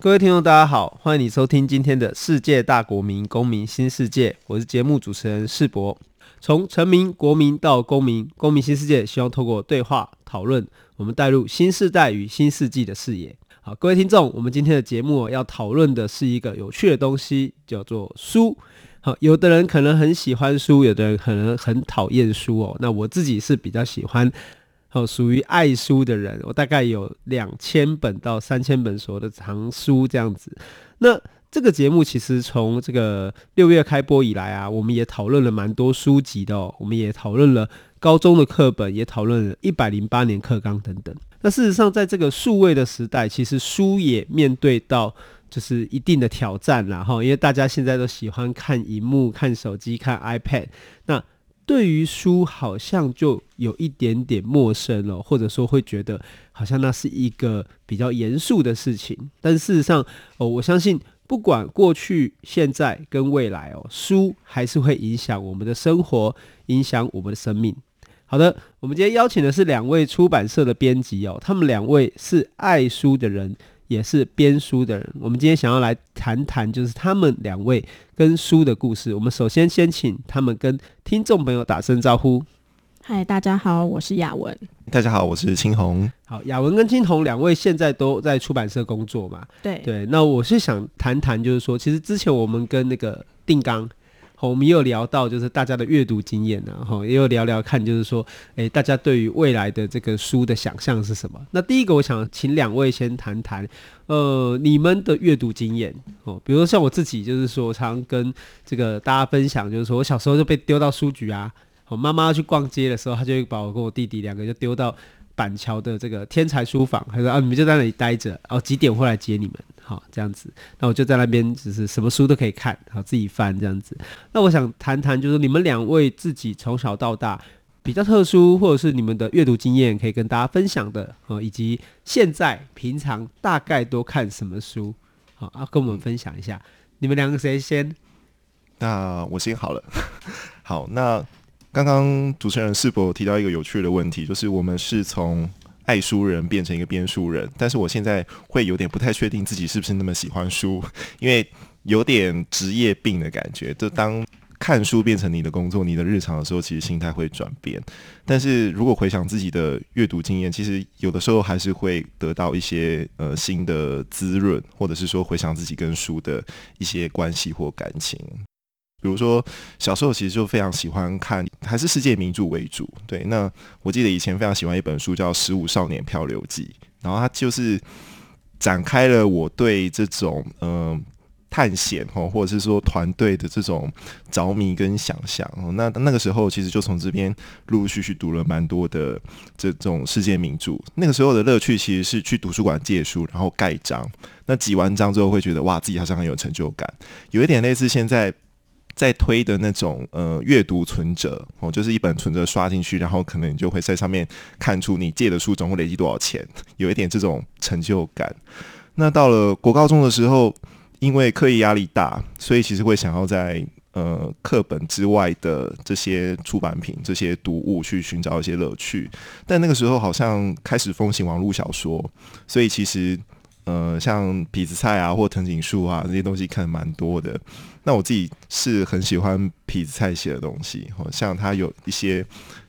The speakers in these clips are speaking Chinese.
各位听众，大家好，欢迎你收听今天的世界大国民公民新世界，我是节目主持人世博。从臣民、国民到公民，公民新世界，希望透过对话讨论，我们带入新时代与新世纪的视野。好，各位听众，我们今天的节目要讨论的是一个有趣的东西，叫做书。好，有的人可能很喜欢书，有的人可能很讨厌书哦。那我自己是比较喜欢。好，属于爱书的人，我大概有两千本到三千本所有的藏书这样子。那这个节目其实从这个六月开播以来啊，我们也讨论了蛮多书籍的哦。我们也讨论了高中的课本，也讨论了一百零八年课纲等等。那事实上，在这个数位的时代，其实书也面对到就是一定的挑战啦哈，因为大家现在都喜欢看荧幕、看手机、看 iPad。那对于书好像就有一点点陌生了，或者说会觉得好像那是一个比较严肃的事情。但事实上，哦，我相信不管过去、现在跟未来哦，书还是会影响我们的生活，影响我们的生命。好的，我们今天邀请的是两位出版社的编辑哦，他们两位是爱书的人。也是编书的人，我们今天想要来谈谈，就是他们两位跟书的故事。我们首先先请他们跟听众朋友打声招呼。嗨，大家好，我是雅文。大家好，我是青红。好，雅文跟青红两位现在都在出版社工作嘛？对对。那我是想谈谈，就是说，其实之前我们跟那个定纲。我们也有聊到，就是大家的阅读经验啊，哈，也有聊聊看，就是说，诶，大家对于未来的这个书的想象是什么？那第一个，我想请两位先谈谈，呃，你们的阅读经验哦，比如说像我自己，就是说，我常常跟这个大家分享，就是说我小时候就被丢到书局啊，我妈妈去逛街的时候，她就会把我跟我弟弟两个就丢到板桥的这个天才书房，她说啊，你们就在那里待着，哦，几点会来接你们？好，这样子，那我就在那边，就是什么书都可以看，好，自己翻这样子。那我想谈谈，就是你们两位自己从小到大比较特殊，或者是你们的阅读经验，可以跟大家分享的，哦，以及现在平常大概都看什么书，好，啊，跟我们分享一下。你们两个谁先？那我先好了。好，那刚刚主持人是否提到一个有趣的问题，就是我们是从。爱书人变成一个编书人，但是我现在会有点不太确定自己是不是那么喜欢书，因为有点职业病的感觉。就当看书变成你的工作、你的日常的时候，其实心态会转变。但是如果回想自己的阅读经验，其实有的时候还是会得到一些呃新的滋润，或者是说回想自己跟书的一些关系或感情。比如说，小时候其实就非常喜欢看，还是世界名著为主。对，那我记得以前非常喜欢一本书叫《十五少年漂流记》，然后它就是展开了我对这种嗯、探险哦，或者是说团队的这种着迷跟想象。那那个时候其实就从这边陆陆续续读了蛮多的这种世界名著。那个时候的乐趣其实是去图书馆借书，然后盖章。那挤完章之后会觉得哇，自己好像很有成就感，有一点类似现在。在推的那种呃阅读存折哦，就是一本存折刷进去，然后可能你就会在上面看出你借的书总共累积多少钱，有一点这种成就感。那到了国高中的时候，因为课业压力大，所以其实会想要在呃课本之外的这些出版品、这些读物去寻找一些乐趣。但那个时候好像开始风行网络小说，所以其实。呃，像痞子蔡啊，或藤井树啊这些东西看的蛮多的。那我自己是很喜欢痞子蔡写的东西，哦，像他有一些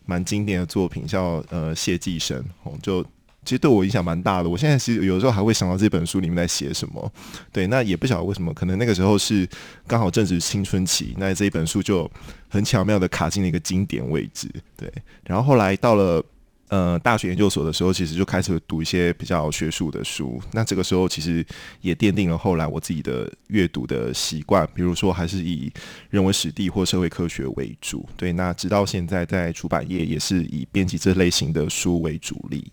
蛮经典的作品，叫呃《谢济生》，就其实对我影响蛮大的。我现在其实有时候还会想到这本书里面在写什么。对，那也不晓得为什么，可能那个时候是刚好正值青春期，那这一本书就很巧妙的卡进了一个经典位置。对，然后后来到了。呃，大学研究所的时候，其实就开始读一些比较学术的书。那这个时候，其实也奠定了后来我自己的阅读的习惯。比如说，还是以人文史地或社会科学为主。对，那直到现在在出版业，也是以编辑这类型的书为主力。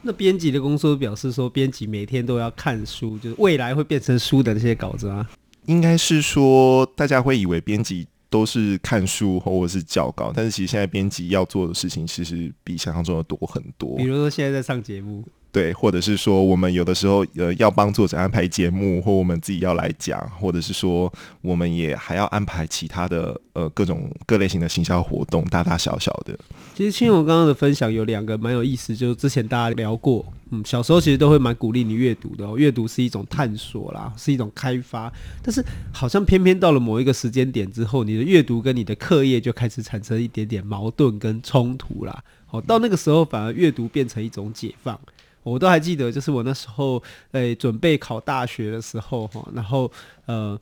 那编辑的工作表示说，编辑每天都要看书，就是未来会变成书的那些稿子啊。应该是说，大家会以为编辑都是看书或者是教稿，但是其实现在编辑要做的事情，其实比想象中的多很多。比如说现在在上节目。对，或者是说，我们有的时候呃要帮作者安排节目，或我们自己要来讲，或者是说，我们也还要安排其他的呃各种各类型的行销活动，大大小小的。其实青红刚刚的分享有两个蛮有意思，就是之前大家聊过，嗯，小时候其实都会蛮鼓励你阅读的哦，阅读是一种探索啦，是一种开发，但是好像偏偏到了某一个时间点之后，你的阅读跟你的课业就开始产生一点点矛盾跟冲突啦。哦，到那个时候反而阅读变成一种解放。我都还记得，就是我那时候诶、准备考大学的时候哈，然后呃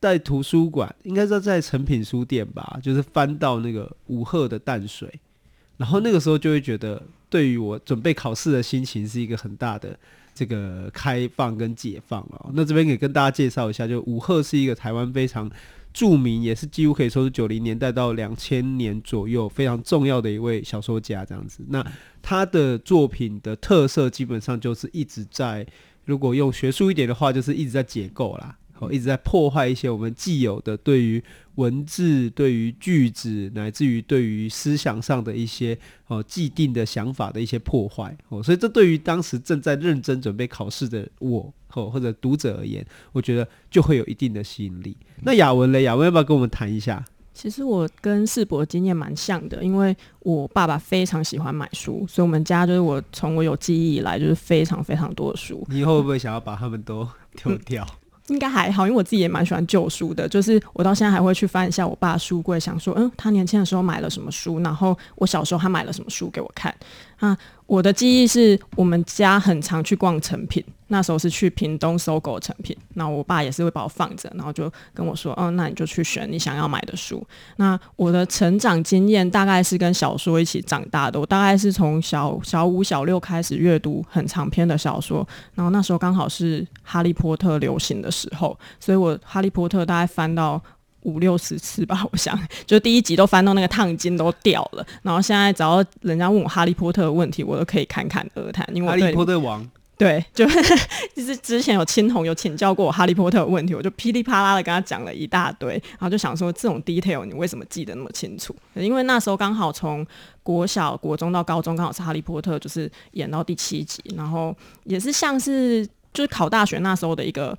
在图书馆，应该说在诚品书店吧，就是翻到那个五贺的淡水，然后那个时候就会觉得，对于我准备考试的心情是一个很大的这个开放跟解放了。那这边也跟大家介绍一下，就五贺是一个台湾非常。著名也是几乎可以说是九零年代到两千年左右非常重要的一位小说家，这样子。那他的作品的特色基本上就是一直在，如果用学术一点的话，就是一直在解构啦。一直在破坏一些我们既有的对于文字、对于句子，乃至于对于思想上的一些哦既定的想法的一些破坏哦，所以这对于当时正在认真准备考试的我哦或者读者而言，我觉得就会有一定的吸引力。那雅文嘞，雅文要不要跟我们谈一下？其实我跟世博经验蛮像的，因为我爸爸非常喜欢买书，所以我们家就是我从我有记忆以来就是非常非常多的书。你以后会不会想要把他们都丢掉？嗯应该还好，因为我自己也蛮喜欢旧书的，就是我到现在还会去翻一下我爸书柜，想说，嗯，他年轻的时候买了什么书，然后我小时候他买了什么书给我看啊。我的记忆是我们家很常去逛成品，那时候是去屏东 SOGO 诚品，那我爸也是会把我放着，然后就跟我说，嗯，那你就去选你想要买的书。那我的成长经验大概是跟小说一起长大的，我大概是从小小五、小六开始阅读很长篇的小说，然后那时候刚好是哈利波特流行的时候，所以我哈利波特大概翻到。五六十次吧，我想，就第一集都翻到那个烫金都掉了，然后现在只要人家问我哈利波特的问题，我都可以侃侃而谈。因为哈利波特王，对，就 就是之前有青红有请教过我哈利波特的问题，我就噼里啪啦的跟他讲了一大堆，然后就想说这种 detail 你为什么记得那么清楚？因为那时候刚好从国小、国中到高中，刚好是哈利波特就是演到第七集，然后也是像是就是考大学那时候的一个。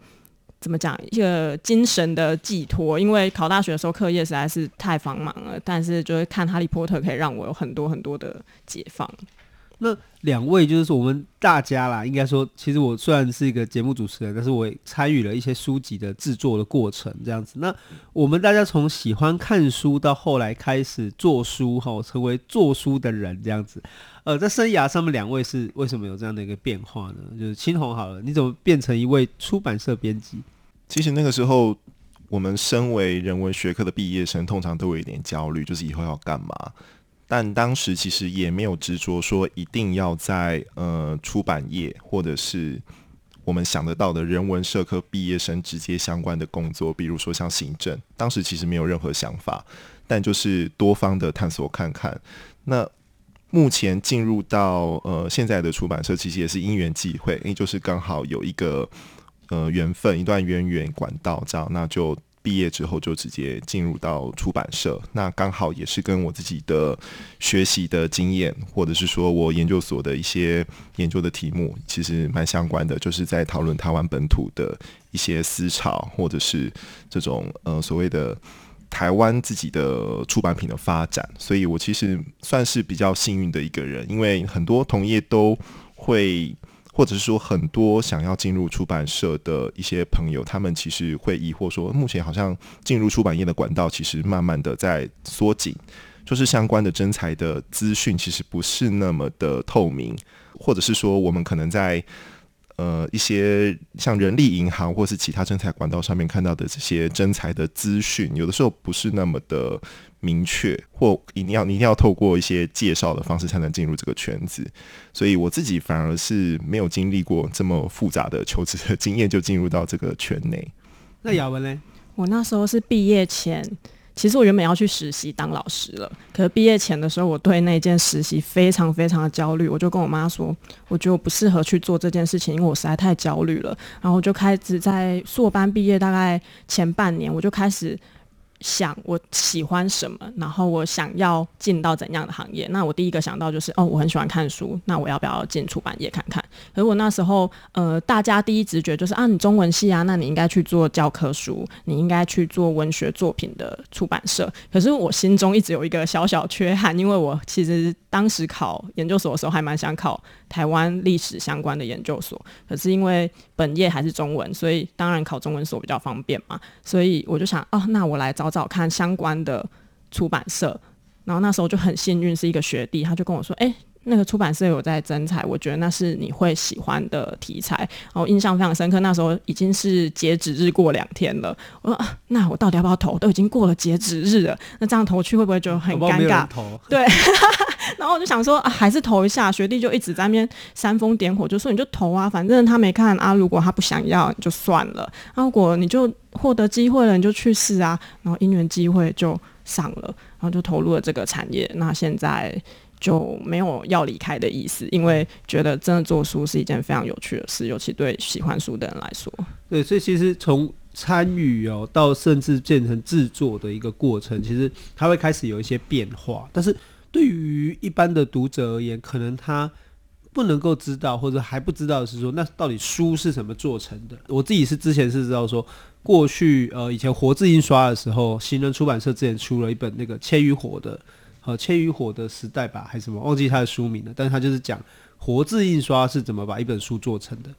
怎么讲一个精神的寄托？因为考大学的时候课业实在是太繁忙了，但是就是看《哈利波特》可以让我有很多很多的解放。那两位就是说我们大家啦，应该说，其实我虽然是一个节目主持人，但是我参与了一些书籍的制作的过程，这样子。那我们大家从喜欢看书到后来开始做书，哈，成为做书的人，这样子。呃，在生涯上面，两位是为什么有这样的一个变化呢？就是青红好了，你怎么变成一位出版社编辑？其实那个时候，我们身为人文学科的毕业生，通常都有一点焦虑，就是以后要干嘛。但当时其实也没有执着说一定要在呃出版业，或者是我们想得到的人文社科毕业生直接相关的工作，比如说像行政。当时其实没有任何想法，但就是多方的探索看看。那目前进入到呃现在的出版社，其实也是因缘际会，因为就是刚好有一个。呃，缘分一段渊源管道，这样，那就毕业之后就直接进入到出版社。那刚好也是跟我自己的学习的经验，或者是说我研究所的一些研究的题目，其实蛮相关的，就是在讨论台湾本土的一些思潮，或者是这种呃所谓的台湾自己的出版品的发展。所以我其实算是比较幸运的一个人，因为很多同业都会。或者是说，很多想要进入出版社的一些朋友，他们其实会疑惑说，目前好像进入出版业的管道其实慢慢的在缩紧，就是相关的真材的资讯其实不是那么的透明，或者是说，我们可能在呃一些像人力银行或是其他征才管道上面看到的这些征才的资讯，有的时候不是那么的。明确或一定要你一定要透过一些介绍的方式才能进入这个圈子，所以我自己反而是没有经历过这么复杂的求职的经验就进入到这个圈内。那雅文呢？我那时候是毕业前其实我原本要去实习当老师了，可是毕业前的时候，我对那件实习非常非常的焦虑，我就跟我妈说，我觉得我不适合去做这件事情，因为我实在太焦虑了。然后我就开始在硕班毕业大概前半年，我就开始。想我喜欢什么，然后我想要进到怎样的行业？那我第一个想到就是，哦，我很喜欢看书，那我要不要进出版业看看？可是我那时候，呃，大家第一直觉就是啊，你中文系啊，那你应该去做教科书，你应该去做文学作品的出版社。可是我心中一直有一个小小缺憾，因为我其实当时考研究所的时候还蛮想考台湾历史相关的研究所，可是因为本业还是中文，所以当然考中文所比较方便嘛。所以我就想，哦，那我来找。找看相关的出版社，然后那时候就很幸运，是一个学弟，他就跟我说：“哎、那个出版社有在征才，我觉得那是你会喜欢的题材。”然后印象非常深刻。那时候已经是截止日过两天了，我说：“啊，那我到底要不要投？都已经过了截止日了，那这样投去会不会就很尴尬？”对。然后我就想说啊，还是投一下。学弟就一直在那边煽风点火，就说你就投啊，反正他没看啊。如果他不想要，就算了。啊，如果你就获得机会了，你就去试啊。然后因缘机会就上了，然后就投入了这个产业。那现在就没有要离开的意思，因为觉得真的做书是一件非常有趣的事，尤其对喜欢书的人来说。对，所以其实从参与哦到甚至变成制作的一个过程，其实它会开始有一些变化，但是。对于一般的读者而言，可能他不能够知道，或者还不知道的是说，那到底书是怎么做成的？我自己是之前是知道说，过去呃以前活字印刷的时候，行人出版社之前出了一本那个《千余火》的，呃《千与火》的时代吧，还是什么，忘记他的书名了。但是他就是讲活字印刷是怎么把一本书做成的。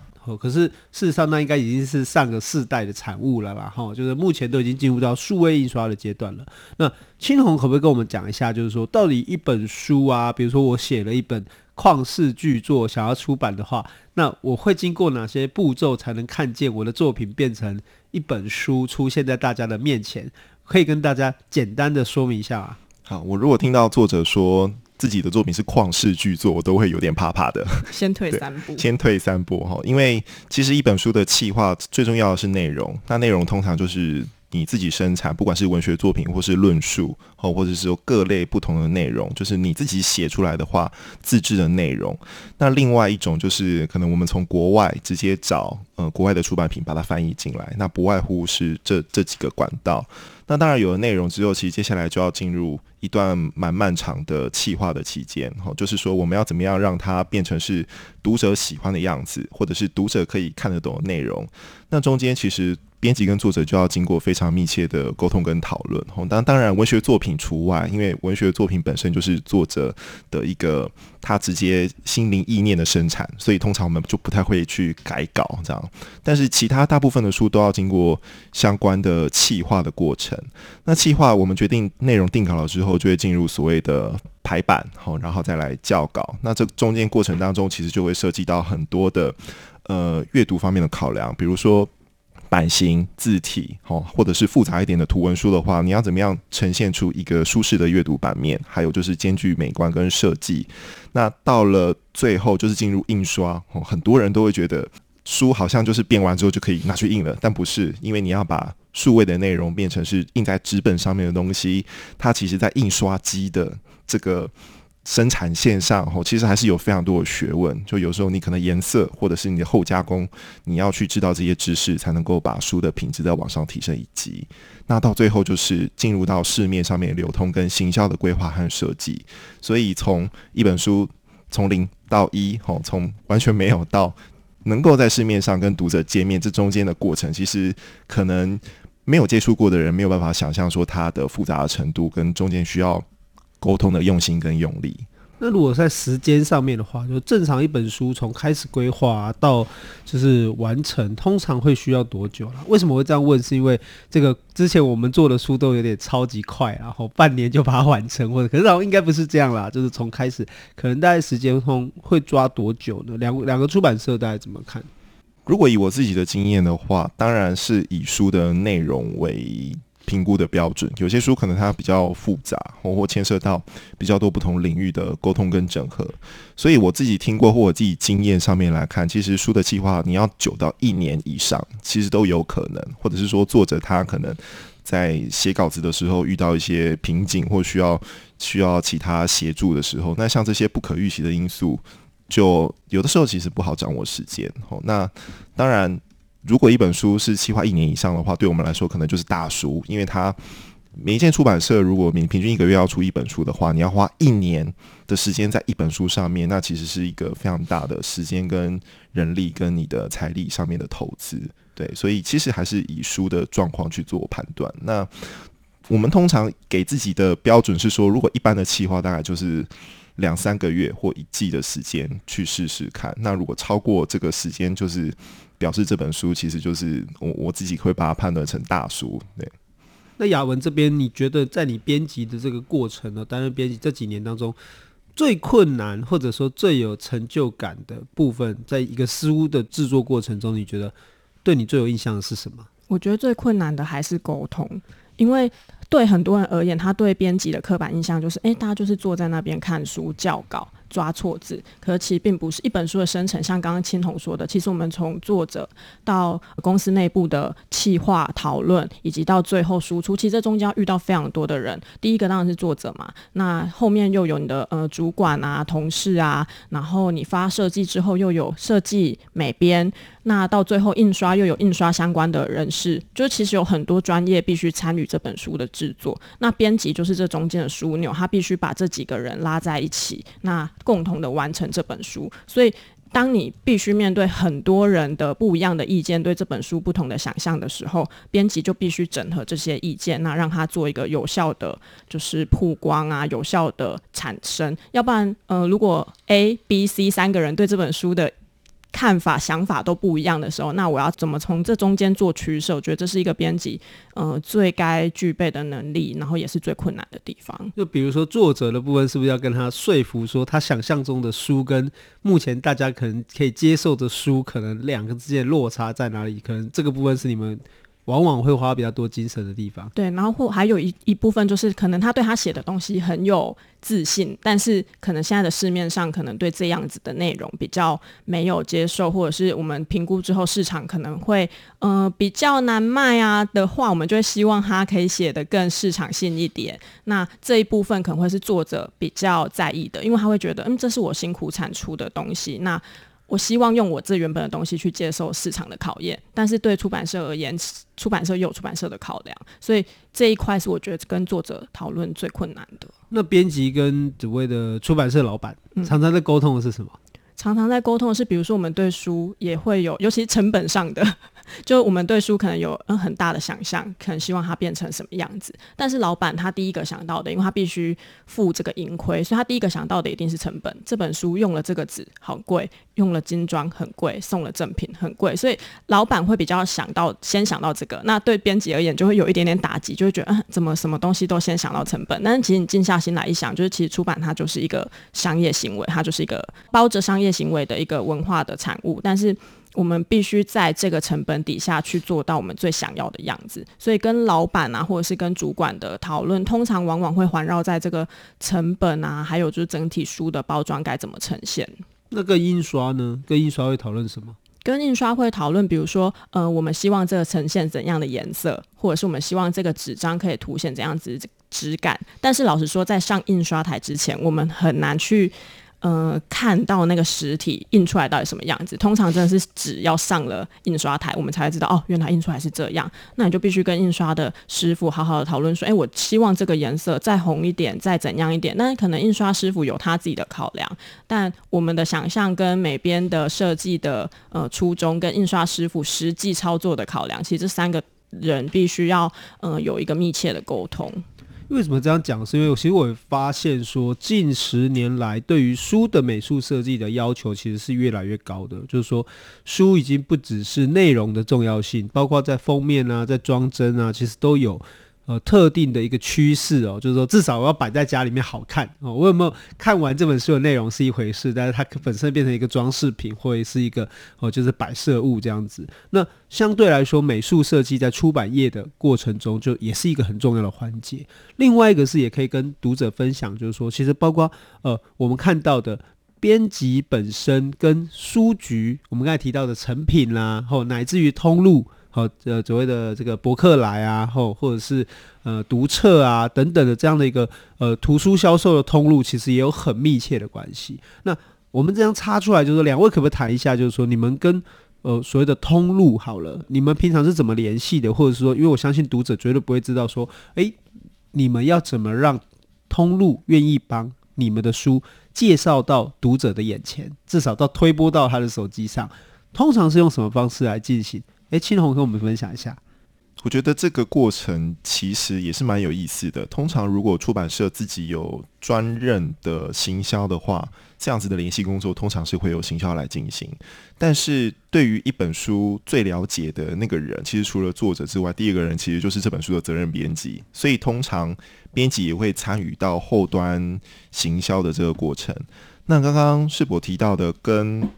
可是事实上，那应该已经是上个世代的产物了吧。哈，就是目前都已经进入到数位印刷的阶段了。那青红可不可以跟我们讲一下，就是说到底一本书啊，比如说我写了一本旷世巨作，想要出版的话，那我会经过哪些步骤才能看见我的作品变成一本书出现在大家的面前？可以跟大家简单的说明一下啊。好，我如果听到作者说。自己的作品是旷世巨作，我都会有点怕怕的。先退三步，先退三步哈，因为其实一本书的企划最重要的是内容，那内容通常就是你自己生产，不管是文学作品或是论述，哦，或者是说各类不同的内容，就是你自己写出来的话，自制的内容。那另外一种就是可能我们从国外直接找呃国外的出版品把它翻译进来，那不外乎是这这几个管道。那当然有了内容之后，其实接下来就要进入一段蛮漫长的企划的期间，哈，就是说我们要怎么样让它变成是读者喜欢的样子，或者是读者可以看得懂的内容。那中间其实编辑跟作者就要经过非常密切的沟通跟讨论，当当然文学作品除外，因为文学作品本身就是作者的一个他直接心灵意念的生产，所以通常我们就不太会去改稿这样。但是其他大部分的书都要经过相关的企划的过程。那企划，我们决定内容定稿了之后，就会进入所谓的排版，好，然后再来校稿。那这中间过程当中，其实就会涉及到很多的呃阅读方面的考量，比如说版型、字体，好，或者是复杂一点的图文书的话，你要怎么样呈现出一个舒适的阅读版面？还有就是兼具美观跟设计。那到了最后，就是进入印刷，很多人都会觉得。书好像就是编完之后就可以拿去印了，但不是，因为你要把数位的内容变成是印在纸本上面的东西，它其实在印刷机的这个生产线上，吼，其实还是有非常多的学问。就有时候你可能颜色或者是你的后加工，你要去知道这些知识，才能够把书的品质再往上提升一级。那到最后就是进入到市面上面流通跟行销的规划和设计。所以从一本书从零到一，吼，从完全没有到。能够在市面上跟读者见面，这中间的过程，其实可能没有接触过的人没有办法想象说它的复杂的程度跟中间需要沟通的用心跟用力。那如果在时间上面的话，就正常一本书从开始规划到就是完成，通常会需要多久了？为什么会这样问？是因为这个之前我们做的书都有点超级快，然后半年就把它完成，或者 可是好像应该不是这样啦，就是从开始可能大概时间通会抓多久呢？两两个出版社大概怎么看？如果以我自己的经验的话，当然是以书的内容为。评估的标准，有些书可能它比较复杂，或或牵涉到比较多不同领域的沟通跟整合，所以我自己听过或我自己经验上面来看，其实书的计划你要久到一年以上，其实都有可能，或者是说作者他可能在写稿子的时候遇到一些瓶颈或需要需要其他协助的时候，那像这些不可预期的因素，就有的时候其实不好掌握时间。哦，那当然，如果一本书是企划一年以上的话，对我们来说可能就是大书，因为它。每一件出版社，如果你平均一个月要出一本书的话，你要花一年的时间在一本书上面，那其实是一个非常大的时间跟人力跟你的财力上面的投资。对，所以其实还是以书的状况去做判断。那我们通常给自己的标准是说，如果一般的企划大概就是两三个月或一季的时间去试试看。那如果超过这个时间，就是表示这本书其实就是我我自己会把它判断成大书。对。那雅文这边，你觉得在你编辑的这个过程呢，担任编辑这几年当中，最困难或者说最有成就感的部分，在一个书的制作过程中，你觉得对你最有印象的是什么？我觉得最困难的还是沟通，因为对很多人而言，他对编辑的刻板印象就是，哎，大家就是坐在那边看书、校稿。抓错字，可是其实并不是一本书的生成。像刚刚青红说的，其实我们从作者到公司内部的企划讨论，以及到最后输出，其实这中间要遇到非常多的人。第一个当然是作者嘛，那后面又有你的呃主管啊、同事啊，然后你发设计之后又有设计美编，那到最后印刷又有印刷相关的人士，就其实有很多专业必须参与这本书的制作。那编辑就是这中间的枢纽，他必须把这几个人拉在一起。那共同的完成这本书，所以当你必须面对很多人的不一样的意见，对这本书不同的想象的时候，编辑就必须整合这些意见，那让它做一个有效的就是曝光啊，有效的产生。要不然，呃，如果 A、B、C 三个人对这本书的看法、想法都不一样的时候，那我要怎么从这中间做取舍？我觉得这是一个编辑呃最该具备的能力，然后也是最困难的地方。就比如说作者的部分，是不是要跟他说服说，他想象中的书跟目前大家可能可以接受的书，可能两个之间的落差在哪里？可能这个部分是你们。往往会花比较多精神的地方，对，然后或还有一一部分就是，可能他对他写的东西很有自信，但是可能现在的市面上可能对这样子的内容比较没有接受，或者是我们评估之后市场可能会呃比较难卖啊的话，我们就会希望他可以写得更市场性一点。那这一部分可能会是作者比较在意的，因为他会觉得，嗯，这是我辛苦产出的东西，那。我希望用我这原本的东西去接受市场的考验，但是对出版社而言，出版社又有出版社的考量，所以这一块是我觉得跟作者讨论最困难的。那编辑跟所谓的出版社老板常常在沟通的是什么？嗯，常常在沟通的是，比如说我们对书也会有，尤其是成本上的。就我们对书可能有嗯很大的想象，可能希望它变成什么样子。但是老板他第一个想到的，因为他必须付这个盈亏，所以他第一个想到的一定是成本。这本书用了这个纸好贵，用了精装很贵，送了赠品很贵，所以老板会比较想到先想到这个。那对编辑而言，就会有一点点打击，就会觉得嗯怎么什么东西都先想到成本？但是其实你静下心来一想，就是其实出版它就是一个商业行为，它就是一个包着商业行为的一个文化的产物，但是。我们必须在这个成本底下去做到我们最想要的样子，所以跟老板啊，或者是跟主管的讨论，通常往往会环绕在这个成本啊，还有就是整体书的包装该怎么呈现。那个印刷呢？跟印刷会讨论什么？跟印刷会讨论，比如说，呃，我们希望这个呈现怎样的颜色，或者是我们希望这个纸张可以凸显怎样子质感。但是老实说，在上印刷台之前，我们很难去。呃，看到那个实体印出来到底什么样子？通常真的是纸要上了印刷台，我们才会知道哦，原来印出来是这样。那你就必须跟印刷的师傅好好的讨论说，哎，我希望这个颜色再红一点，再怎样一点。那可能印刷师傅有他自己的考量，但我们的想象跟美编的设计的呃初衷，跟印刷师傅实际操作的考量，其实这三个人必须要呃有一个密切的沟通。为什么这样讲？是因为其实我发现说，近十年来对于书的美术设计的要求其实是越来越高的。就是说，书已经不只是内容的重要性，包括在封面啊，在装帧啊，其实都有。呃，特定的一个趋势哦，就是说至少我要摆在家里面好看哦。我有没有看完这本书的内容是一回事，但是它本身变成一个装饰品或者是一个哦，就是摆设物这样子。那相对来说，美术设计在出版业的过程中，就也是一个很重要的环节。另外一个是也可以跟读者分享，就是说，其实包括呃，我们看到的编辑本身跟书局，我们刚才提到的成品啦，或乃至于通路。好呃所谓的这个博客来啊，或或者是呃读册啊等等的这样的一个呃图书销售的通路，其实也有很密切的关系。那我们这样插出来，就是说两位可不可以谈一下，就是说你们跟呃所谓的通路好了，你们平常是怎么联系的，或者是说，因为我相信读者绝对不会知道说，诶，你们要怎么让通路愿意帮你们的书介绍到读者的眼前，至少到推播到他的手机上，通常是用什么方式来进行？诶，青红跟我们分享一下。我觉得这个过程其实也是蛮有意思的。通常如果出版社自己有专任的行销的话，这样子的联系工作通常是会有行销来进行。但是对于一本书最了解的那个人，其实除了作者之外，第二个人其实就是这本书的责任编辑。所以通常编辑也会参与到后端行销的这个过程。那刚刚世博提到的跟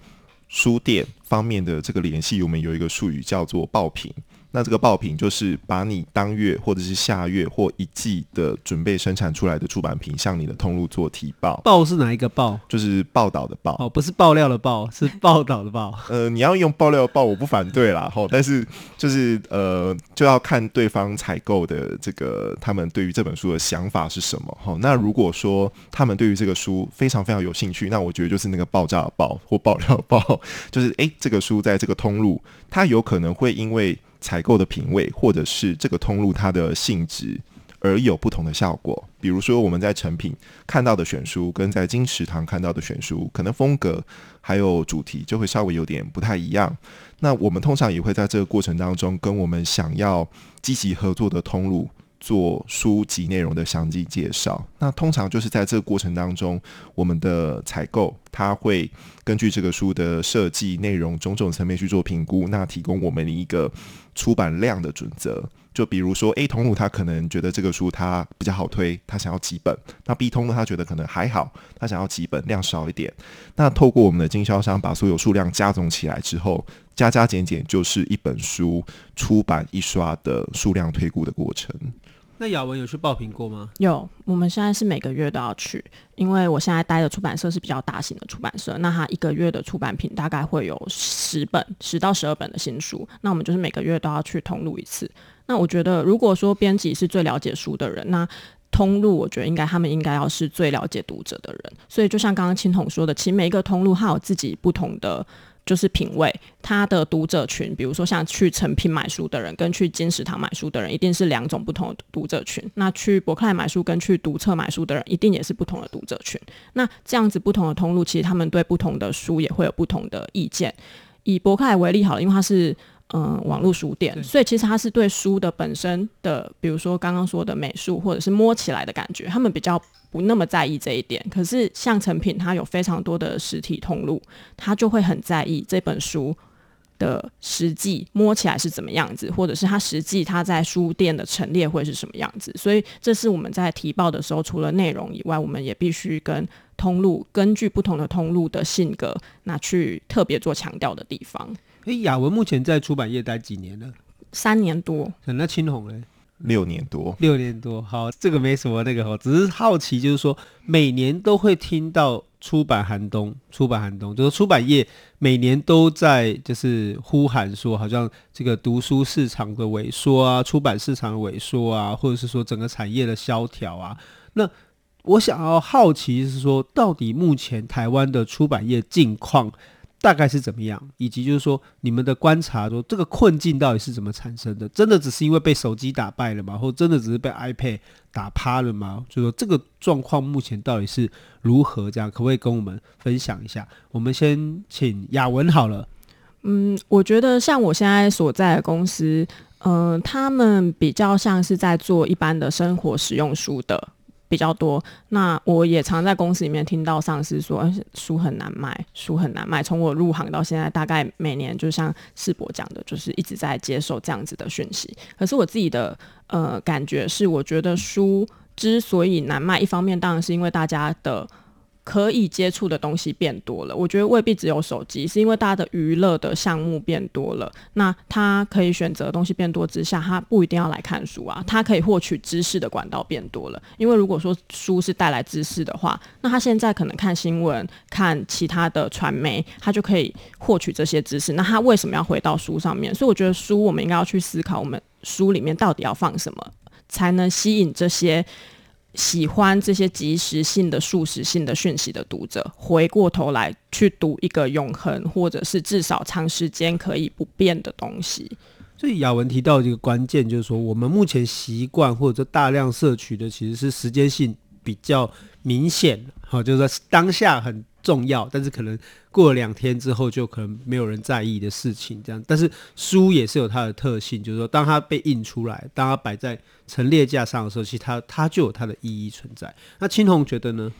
书店方面的这个联系，我们有一个术语叫做爆品。那这个爆品就是把你当月或者是下月或一季的准备生产出来的出版品，向你的通路做提报。报是哪一个报？就是报道的报。哦，不是爆料的报，是报道的报。呃，你要用爆料的报，我不反对啦。吼，但是就是呃，就要看对方采购的这个他们对于这本书的想法是什么。吼，那如果说他们对于这个书非常非常有兴趣，那我觉得就是那个爆炸的爆或爆料的爆，就是诶，这个书在这个通路，它有可能会因为。采购的品味，或者是这个通路它的性质，而有不同的效果。比如说，我们在成品看到的选书，跟在金石堂看到的选书，可能风格还有主题就会稍微有点不太一样。那我们通常也会在这个过程当中，跟我们想要积极合作的通路。做书籍内容的详细介绍，那通常就是在这个过程当中，我们的采购他会根据这个书的设计内容种种层面去做评估，那提供我们一个出版量的准则。就比如说 A 通路他可能觉得这个书他比较好推，他想要几本；那 B 通路他觉得可能还好，他想要几本量少一点。那透过我们的经销商把所有数量加总起来之后，加加减减就是一本书出版一刷的数量推估的过程。那雅文有去报品过吗？有，我们现在是每个月都要去，因为我现在待的出版社是比较大型的出版社，那它一个月的出版品大概会有十本，十到十二本的新书，那我们就是每个月都要去通路一次。那我觉得，如果说编辑是最了解书的人，那通路我觉得应该他们应该要是最了解读者的人。所以就像刚刚青红说的，其实每一个通路它有自己不同的。就是品味，他的读者群，比如说像去诚品买书的人，跟去金石堂买书的人，一定是两种不同的读者群。那去博客来买书跟去读册买书的人，一定也是不同的读者群。那这样子不同的通路，其实他们对不同的书也会有不同的意见。以博客来为例好了，因为它是。嗯，网络书店，所以其实它是对书的本身的，比如说刚刚说的美术或者是摸起来的感觉，他们比较不那么在意这一点。可是像成品，它有非常多的实体通路，它就会很在意这本书的实际摸起来是怎么样子，或者是它实际它在书店的陈列会是什么样子。所以这是我们在提报的时候，除了内容以外，我们也必须跟通路根据不同的通路的性格，那去特别做强调的地方。哎，雅文目前在出版业待几年了？三年多。那青红嘞？六年多。六年多。好，这个没什么那个哈，只是好奇，就是说每年都会听到出版寒冬，出版寒冬，就是出版业每年都在就是呼喊说，好像这个读书市场的萎缩啊，出版市场的萎缩啊，或者是说整个产业的萧条啊。那我想要好奇是说，到底目前台湾的出版业境况？大概是怎么样，以及就是说你们的观察，说这个困境到底是怎么产生的？真的只是因为被手机打败了吗？或真的只是被 iPad 打趴了吗？就说这个状况目前到底是如何？这样可不可以跟我们分享一下？我们先请雅文好了。嗯，我觉得像我现在所在的公司，嗯、他们比较像是在做一般的生活使用书的。比较多，那我也常在公司里面听到上司说，书很难卖，书很难卖。从我入行到现在，大概每年就像世博讲的，就是一直在接受这样子的讯息。可是我自己的呃感觉是，我觉得书之所以难卖，一方面当然是因为大家的可以接触的东西变多了，我觉得未必只有手机，是因为大家的娱乐的项目变多了。那他可以选择的东西变多之下，他不一定要来看书啊，他可以获取知识的管道变多了。因为如果说书是带来知识的话，那他现在可能看新闻、看其他的传媒，他就可以获取这些知识。那他为什么要回到书上面？所以我觉得书，我们应该要去思考，我们书里面到底要放什么，才能吸引这些。喜欢这些即时性的、速食性的讯息的读者，回过头来去读一个永恒，或者是至少长时间可以不变的东西。所以雅文提到一个关键，就是说我们目前习惯或者大量摄取的，其实是时间性比较明显，好，就是说当下很。重要，但是可能过了两天之后就可能没有人在意的事情，这样。但是书也是有它的特性，就是说，当它被印出来，当它摆在陈列架上的时候，其实它它就有它的意义存在。那青红觉得呢？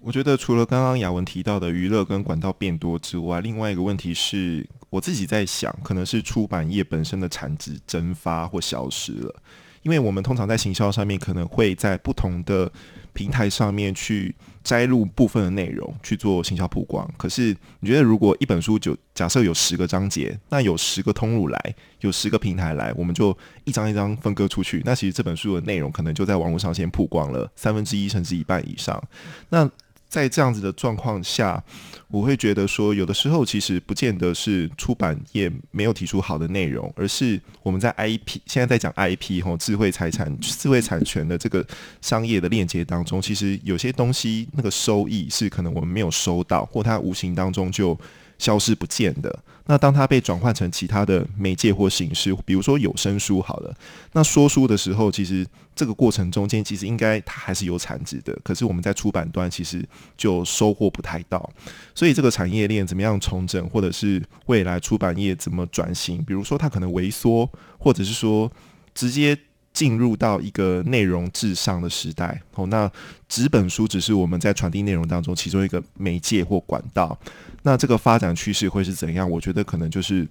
我觉得除了刚刚雅文提到的娱乐跟管道变多之外，另外一个问题是我自己在想，可能是出版业本身的产值蒸发或消失了，因为我们通常在行销上面可能会在不同的平台上面去。摘录部分的内容去做行销曝光，可是你觉得如果一本书就假设有十个章节，那有十个通路来，有十个平台来，我们就一张一张分割出去，那其实这本书的内容可能就在网络上先曝光了三分之一甚至一半以上，那。在这样子的状况下，我会觉得说，有的时候其实不见得是出版业没有提出好的内容，而是我们在 IP 现在在讲 IP 吼智慧财产、智慧产权的这个商业的链接当中，其实有些东西那个收益是可能我们没有收到，或它无形当中就消失不见的。那当它被转换成其他的媒介或形式，比如说有声书好了，那说书的时候，其实这个过程中间其实应该它还是有产值的，可是我们在出版端其实就收获不太到，所以这个产业链怎么样重整，或者是未来出版业怎么转型，比如说它可能萎缩，或者是说直接。进入到一个内容至上的时代，哦，那纸本书只是我们在传递内容当中其中一个媒介或管道。那这个发展趋势会是怎样？我觉得可能就是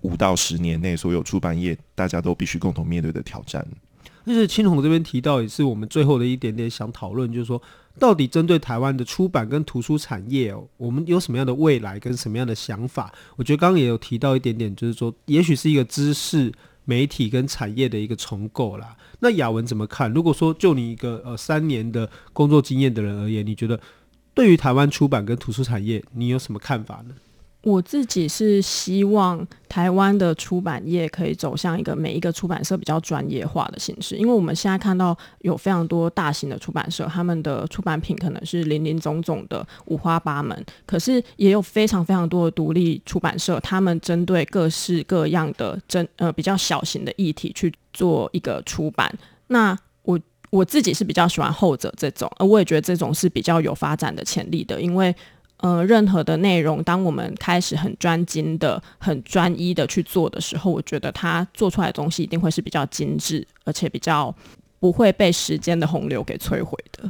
五到十年内所有出版业大家都必须共同面对的挑战。就是青红这边提到，也是我们最后的一点点想讨论，就是说，到底针对台湾的出版跟图书产业哦，我们有什么样的未来跟什么样的想法？我觉得刚刚也有提到一点点，就是说，也许是一个知识。媒体跟产业的一个重构啦，那雅文怎么看？如果说就你一个呃三年的工作经验的人而言，你觉得对于台湾出版跟图书产业，你有什么看法呢？我自己是希望台湾的出版业可以走向一个每一个出版社比较专业化的形式，因为我们现在看到有非常多大型的出版社，他们的出版品可能是林林总总的五花八门，可是也有非常非常多的独立出版社，他们针对各式各样的真呃比较小型的议题去做一个出版。那我我自己是比较喜欢后者这种，而我也觉得这种是比较有发展的潜力的，因为。呃，任何的内容，当我们开始很专精的、很专一的去做的时候，我觉得他做出来的东西一定会是比较精致，而且比较不会被时间的洪流给摧毁的。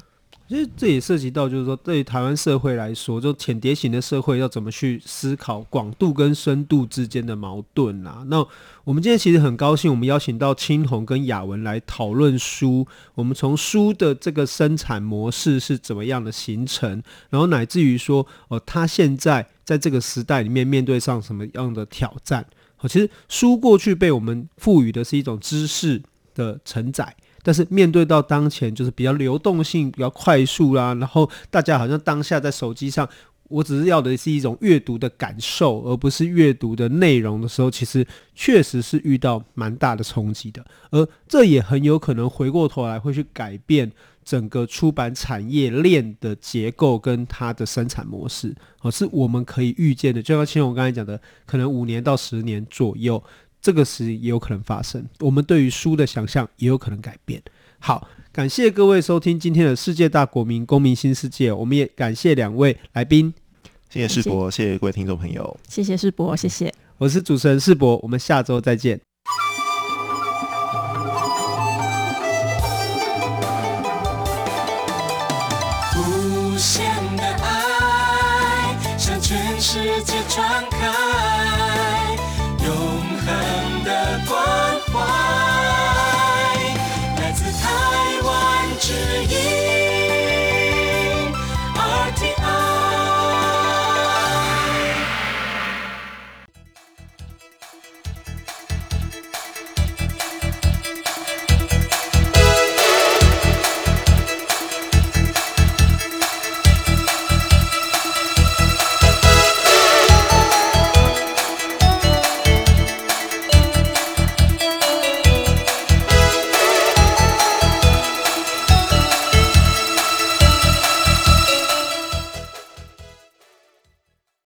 其实这也涉及到，就是说，对台湾社会来说，就浅碟型的社会要怎么去思考广度跟深度之间的矛盾啊？那我们今天其实很高兴，我们邀请到青红跟雅文来讨论书。我们从书的这个生产模式是怎么样的形成，然后乃至于说，哦，他现在在这个时代里面面对上什么样的挑战？哦，其实书过去被我们赋予的是一种知识的承载。但是面对到当前就是比较流动性比较快速啦，然后大家好像当下在手机上，我只是要的是一种阅读的感受，而不是阅读的内容的时候，其实确实是遇到蛮大的冲击的，而这也很有可能回过头来会去改变整个出版产业链的结构跟它的生产模式，而是我们可以预见的，就像青红刚才讲的，可能五年到十年左右。这个时也有可能发生，我们对于书的想象也有可能改变。好，感谢各位收听今天的世界大国民公民新世界，我们也感谢两位来宾，谢谢世博，谢谢各位听众朋友，谢谢世博，谢谢，我是主持人世博，我们下周再见。